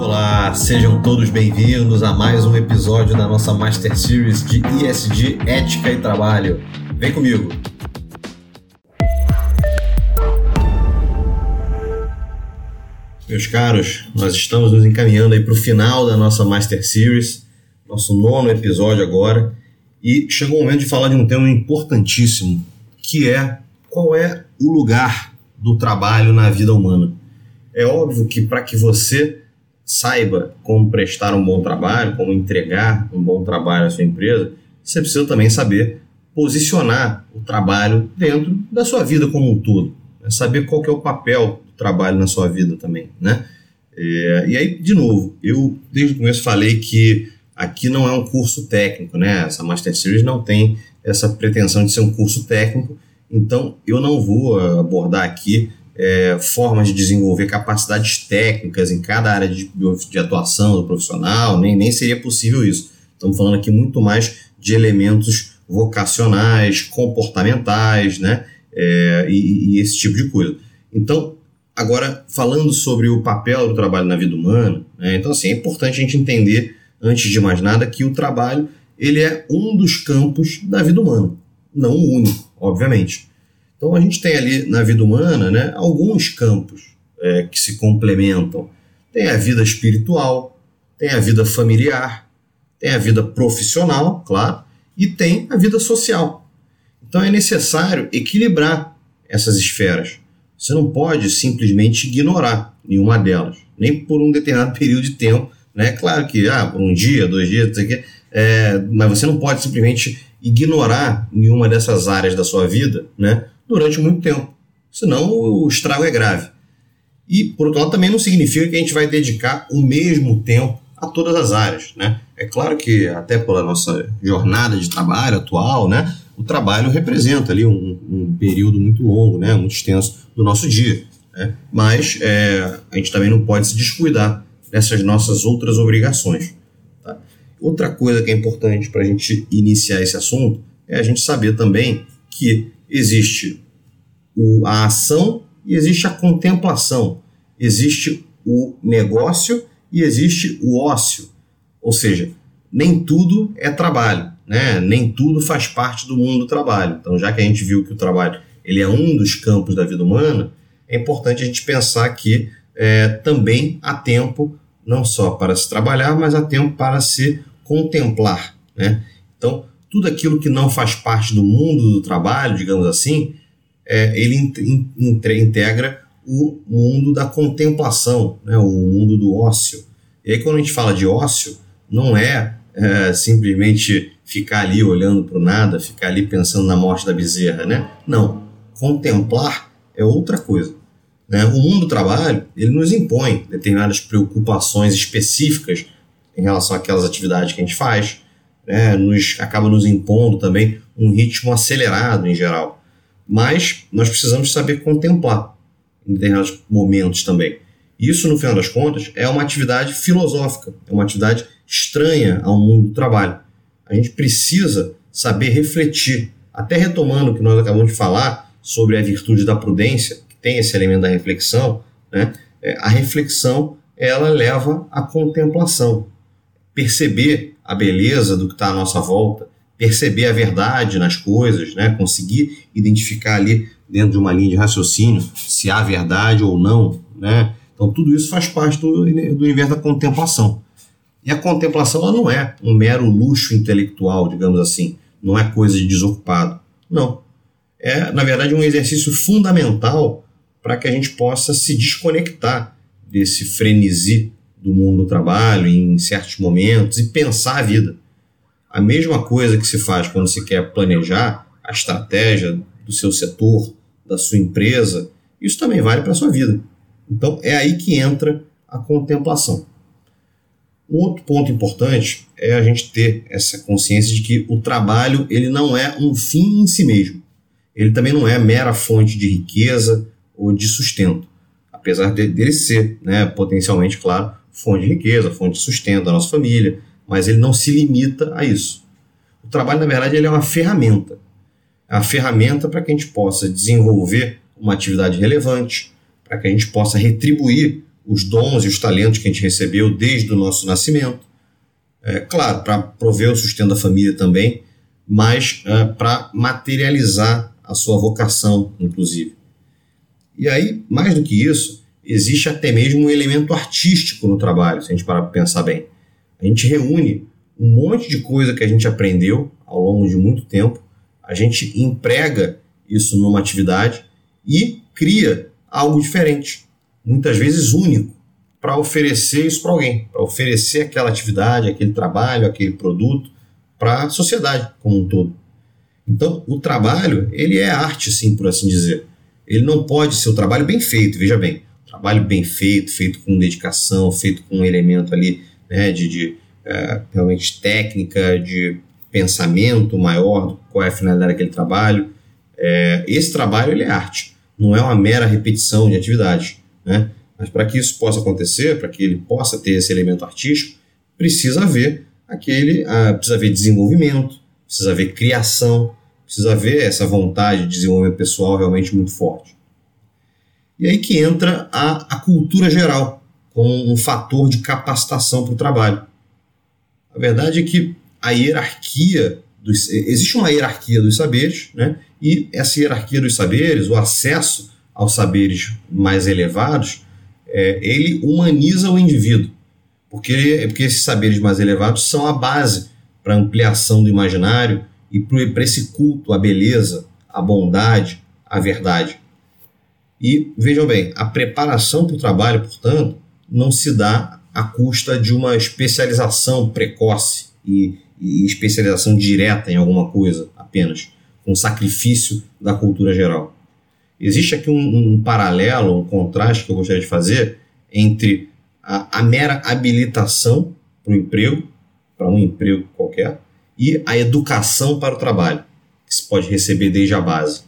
Olá, sejam todos bem-vindos a mais um episódio da nossa Master Series de ISD Ética e Trabalho. Vem comigo! Meus caros, nós estamos nos encaminhando aí para o final da nossa Master Series, nosso nono episódio agora, e chegou o momento de falar de um tema importantíssimo, que é qual é o lugar do trabalho na vida humana. É óbvio que para que você saiba como prestar um bom trabalho, como entregar um bom trabalho à sua empresa, você precisa também saber posicionar o trabalho dentro da sua vida como um todo. Né? Saber qual é o papel trabalho na sua vida também, né? É, e aí, de novo, eu desde o começo falei que aqui não é um curso técnico, né? Essa Master Series não tem essa pretensão de ser um curso técnico, então eu não vou abordar aqui é, formas de desenvolver capacidades técnicas em cada área de, de atuação do profissional, nem, nem seria possível isso. Estamos falando aqui muito mais de elementos vocacionais, comportamentais, né? É, e, e esse tipo de coisa. Então, Agora, falando sobre o papel do trabalho na vida humana, né, então assim, é importante a gente entender, antes de mais nada, que o trabalho ele é um dos campos da vida humana, não o único, obviamente. Então a gente tem ali na vida humana né, alguns campos é, que se complementam. Tem a vida espiritual, tem a vida familiar, tem a vida profissional, claro, e tem a vida social. Então é necessário equilibrar essas esferas. Você não pode simplesmente ignorar nenhuma delas, nem por um determinado período de tempo. Né? Claro que ah, por um dia, dois dias, não sei o quê, é, mas você não pode simplesmente ignorar nenhuma dessas áreas da sua vida né, durante muito tempo. Senão o estrago é grave. E, por outro lado, também não significa que a gente vai dedicar o mesmo tempo a todas as áreas. Né? É claro que, até pela nossa jornada de trabalho atual, né, o trabalho representa ali um, um período muito longo, né, muito extenso do nosso dia. Né? Mas é, a gente também não pode se descuidar dessas nossas outras obrigações. Tá? Outra coisa que é importante para a gente iniciar esse assunto é a gente saber também que existe o, a ação e existe a contemplação, existe o negócio e existe o ócio. Ou seja, nem tudo é trabalho né? Nem tudo faz parte do mundo do trabalho. Então, já que a gente viu que o trabalho ele é um dos campos da vida humana, é importante a gente pensar que é, também há tempo não só para se trabalhar, mas há tempo para se contemplar, né? Então, tudo aquilo que não faz parte do mundo do trabalho, digamos assim, é, ele in, in, integra o mundo da contemplação, né? o mundo do ócio. E aí, quando a gente fala de ócio, não é, é simplesmente ficar ali olhando para o nada, ficar ali pensando na morte da bezerra, né? Não. Contemplar é outra coisa. Né? O mundo do trabalho ele nos impõe determinadas preocupações específicas em relação àquelas atividades que a gente faz, né? nos, acaba nos impondo também um ritmo acelerado em geral. Mas nós precisamos saber contemplar em determinados momentos também. Isso, no final das contas, é uma atividade filosófica, é uma atividade estranha ao mundo do trabalho a gente precisa saber refletir. Até retomando o que nós acabamos de falar sobre a virtude da prudência, que tem esse elemento da reflexão, né? É, a reflexão ela leva à contemplação. Perceber a beleza do que está à nossa volta, perceber a verdade nas coisas, né? conseguir identificar ali dentro de uma linha de raciocínio se há verdade ou não. Né? Então, tudo isso faz parte do, do universo da contemplação. E a contemplação ela não é um mero luxo intelectual, digamos assim, não é coisa de desocupado. Não. É, na verdade, um exercício fundamental para que a gente possa se desconectar desse frenesi do mundo do trabalho em certos momentos e pensar a vida. A mesma coisa que se faz quando se quer planejar a estratégia do seu setor, da sua empresa, isso também vale para a sua vida. Então é aí que entra a contemplação. Um outro ponto importante é a gente ter essa consciência de que o trabalho ele não é um fim em si mesmo. Ele também não é mera fonte de riqueza ou de sustento, apesar de, dele ser, né, potencialmente, claro, fonte de riqueza, fonte de sustento da nossa família, mas ele não se limita a isso. O trabalho, na verdade, ele é uma ferramenta. É uma ferramenta para que a gente possa desenvolver uma atividade relevante, para que a gente possa retribuir os dons e os talentos que a gente recebeu desde o nosso nascimento. É, claro, para prover o sustento da família também, mas é, para materializar a sua vocação, inclusive. E aí, mais do que isso, existe até mesmo um elemento artístico no trabalho, se a gente parar para pensar bem. A gente reúne um monte de coisa que a gente aprendeu ao longo de muito tempo, a gente emprega isso numa atividade e cria algo diferente, muitas vezes único, para oferecer isso para alguém, para oferecer aquela atividade, aquele trabalho, aquele produto para a sociedade como um todo. Então, o trabalho, ele é arte, sim, por assim dizer. Ele não pode ser o trabalho bem feito, veja bem, trabalho bem feito, feito com dedicação, feito com um elemento ali né, de, de é, realmente técnica, de pensamento maior, qual é a finalidade daquele trabalho. É, esse trabalho ele é arte, não é uma mera repetição de atividades. Né? Mas para que isso possa acontecer, para que ele possa ter esse elemento artístico, precisa haver aquele, ah, precisa haver desenvolvimento, precisa haver criação, precisa haver essa vontade de desenvolvimento pessoal realmente muito forte. E aí que entra a, a cultura geral como um fator de capacitação para o trabalho. A verdade é que a hierarquia dos, existe uma hierarquia dos saberes, né? E essa hierarquia dos saberes, o acesso aos saberes mais elevados, é, ele humaniza o indivíduo, porque, porque esses saberes mais elevados são a base para ampliação do imaginário e para esse culto à beleza, à bondade, à verdade. E vejam bem, a preparação para o trabalho, portanto, não se dá à custa de uma especialização precoce e, e especialização direta em alguma coisa apenas, com sacrifício da cultura geral. Existe aqui um, um, paralelo, um contraste que eu gostaria de fazer entre a, a mera habilitação para o emprego, para um emprego qualquer, e a educação para o trabalho, que se pode receber desde a base.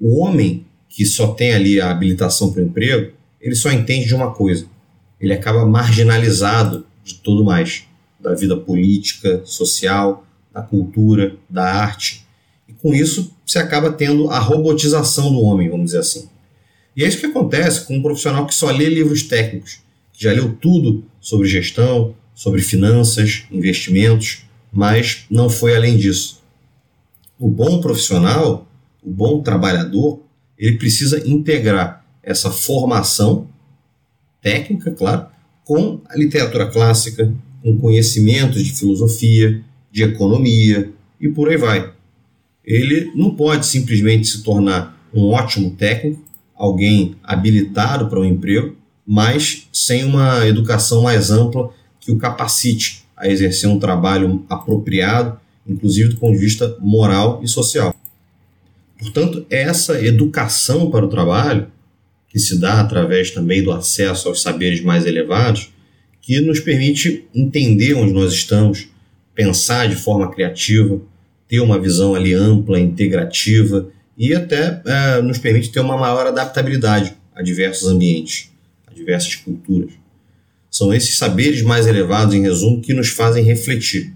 O homem que só tem ali a habilitação para o emprego, ele só entende de uma coisa: ele acaba marginalizado de tudo mais, da vida política, social, da cultura, da arte. E com isso, você acaba tendo a robotização do homem, vamos dizer assim. E é isso que acontece com um profissional que só lê livros técnicos, que já leu tudo sobre gestão, sobre finanças, investimentos, mas não foi além disso. O bom profissional, o bom trabalhador, ele precisa integrar essa formação técnica, claro, com a literatura clássica, com conhecimentos de filosofia, de economia e por aí vai. Ele não pode simplesmente se tornar um ótimo técnico, alguém habilitado para o um emprego, mas sem uma educação mais ampla que o capacite a exercer um trabalho apropriado, inclusive do ponto de vista moral e social. Portanto, essa educação para o trabalho, que se dá através também do acesso aos saberes mais elevados, que nos permite entender onde nós estamos, pensar de forma criativa, ter uma visão ali ampla, integrativa e até é, nos permite ter uma maior adaptabilidade a diversos ambientes, a diversas culturas. São esses saberes mais elevados, em resumo, que nos fazem refletir,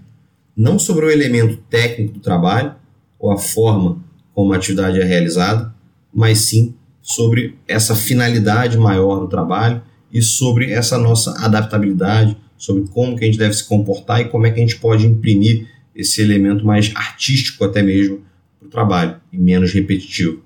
não sobre o elemento técnico do trabalho ou a forma como a atividade é realizada, mas sim sobre essa finalidade maior do trabalho e sobre essa nossa adaptabilidade, sobre como que a gente deve se comportar e como é que a gente pode imprimir esse elemento mais artístico até mesmo para o trabalho e menos repetitivo.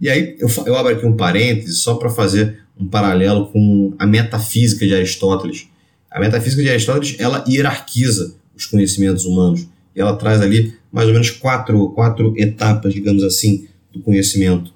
E aí eu, eu abro aqui um parêntese só para fazer um paralelo com a metafísica de Aristóteles. A metafísica de Aristóteles ela hierarquiza os conhecimentos humanos e ela traz ali mais ou menos quatro, quatro etapas, digamos assim, do conhecimento.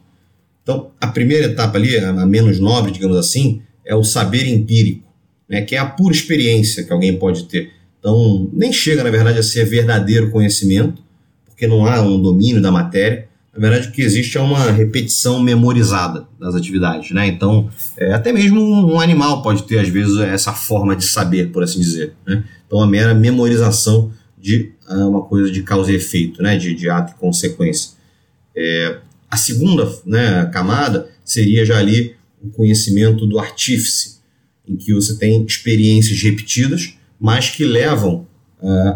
Então, a primeira etapa ali, a menos nobre, digamos assim, é o saber empírico, né, que é a pura experiência que alguém pode ter. Então, nem chega, na verdade, a ser verdadeiro conhecimento, porque não há um domínio da matéria, na verdade, o que existe é uma repetição memorizada das atividades, né? Então, é, até mesmo um animal pode ter, às vezes, essa forma de saber, por assim dizer. Né? Então, a mera memorização de uh, uma coisa de causa e efeito, né? De, de ato e consequência. É, a segunda né, camada seria já ali o conhecimento do artífice, em que você tem experiências repetidas, mas que levam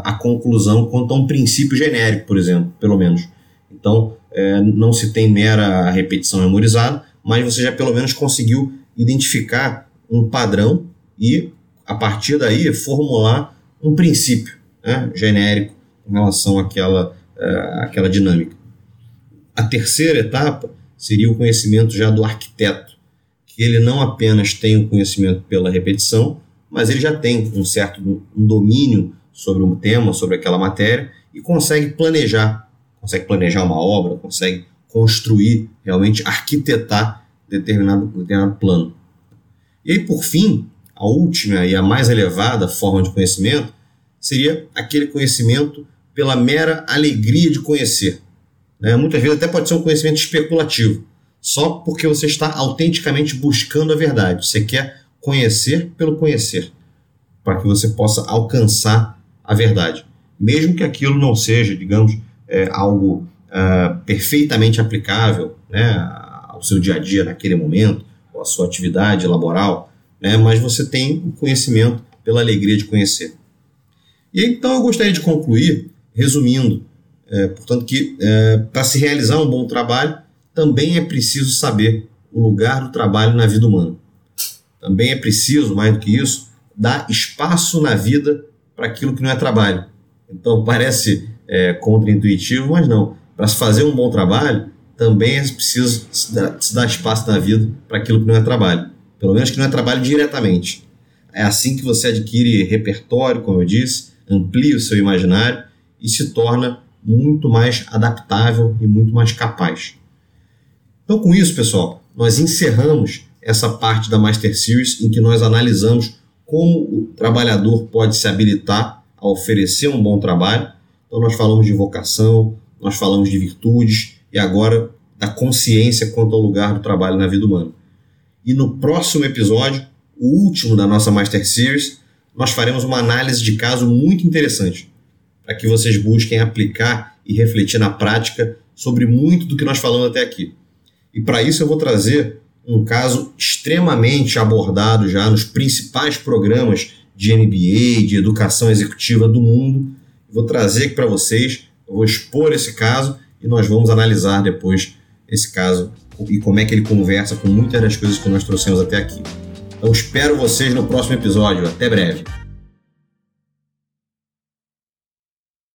à conclusão quanto a um princípio genérico, por exemplo, pelo menos. Então, é, não se tem mera repetição memorizada, mas você já pelo menos conseguiu identificar um padrão e, a partir daí, formular um princípio né, genérico em relação àquela, uh, àquela dinâmica. A terceira etapa seria o conhecimento já do arquiteto, que ele não apenas tem o conhecimento pela repetição, mas ele já tem um certo um domínio sobre um tema, sobre aquela matéria e consegue planejar, consegue planejar uma obra, consegue construir, realmente arquitetar determinado, determinado plano. E aí, por fim, a última e a mais elevada forma de conhecimento seria aquele conhecimento pela mera alegria de conhecer. Né? Muitas vezes até pode ser um conhecimento especulativo, só porque você está autenticamente buscando a verdade. Você quer conhecer pelo conhecer, para que você possa alcançar a verdade. Mesmo que aquilo não seja, digamos, é, algo uh, perfeitamente aplicável né, ao seu dia a dia naquele momento, ou à sua atividade laboral, né, mas você tem o conhecimento pela alegria de conhecer. E então eu gostaria de concluir resumindo, é, portanto, que é, para se realizar um bom trabalho, também é preciso saber o lugar do trabalho na vida humana. Também é preciso, mais do que isso, dar espaço na vida para aquilo que não é trabalho. Então parece é, contraintuitivo, mas não. Para se fazer um bom trabalho, também é preciso se dar, se dar espaço na vida para aquilo que não é trabalho. Pelo menos que não é trabalho diretamente. É assim que você adquire repertório, como eu disse, amplia o seu imaginário e se torna muito mais adaptável e muito mais capaz. Então, com isso, pessoal, nós encerramos essa parte da Master Series em que nós analisamos como o trabalhador pode se habilitar a oferecer um bom trabalho. Então, nós falamos de vocação, nós falamos de virtudes e agora da consciência quanto ao lugar do trabalho na vida humana. E no próximo episódio, o último da nossa Master Series, nós faremos uma análise de caso muito interessante, para que vocês busquem aplicar e refletir na prática sobre muito do que nós falamos até aqui. E para isso eu vou trazer um caso extremamente abordado já nos principais programas de MBA, de educação executiva do mundo. Vou trazer aqui para vocês, vou expor esse caso e nós vamos analisar depois esse caso e como é que ele conversa com muitas das coisas que nós trouxemos até aqui. Então espero vocês no próximo episódio. Até breve.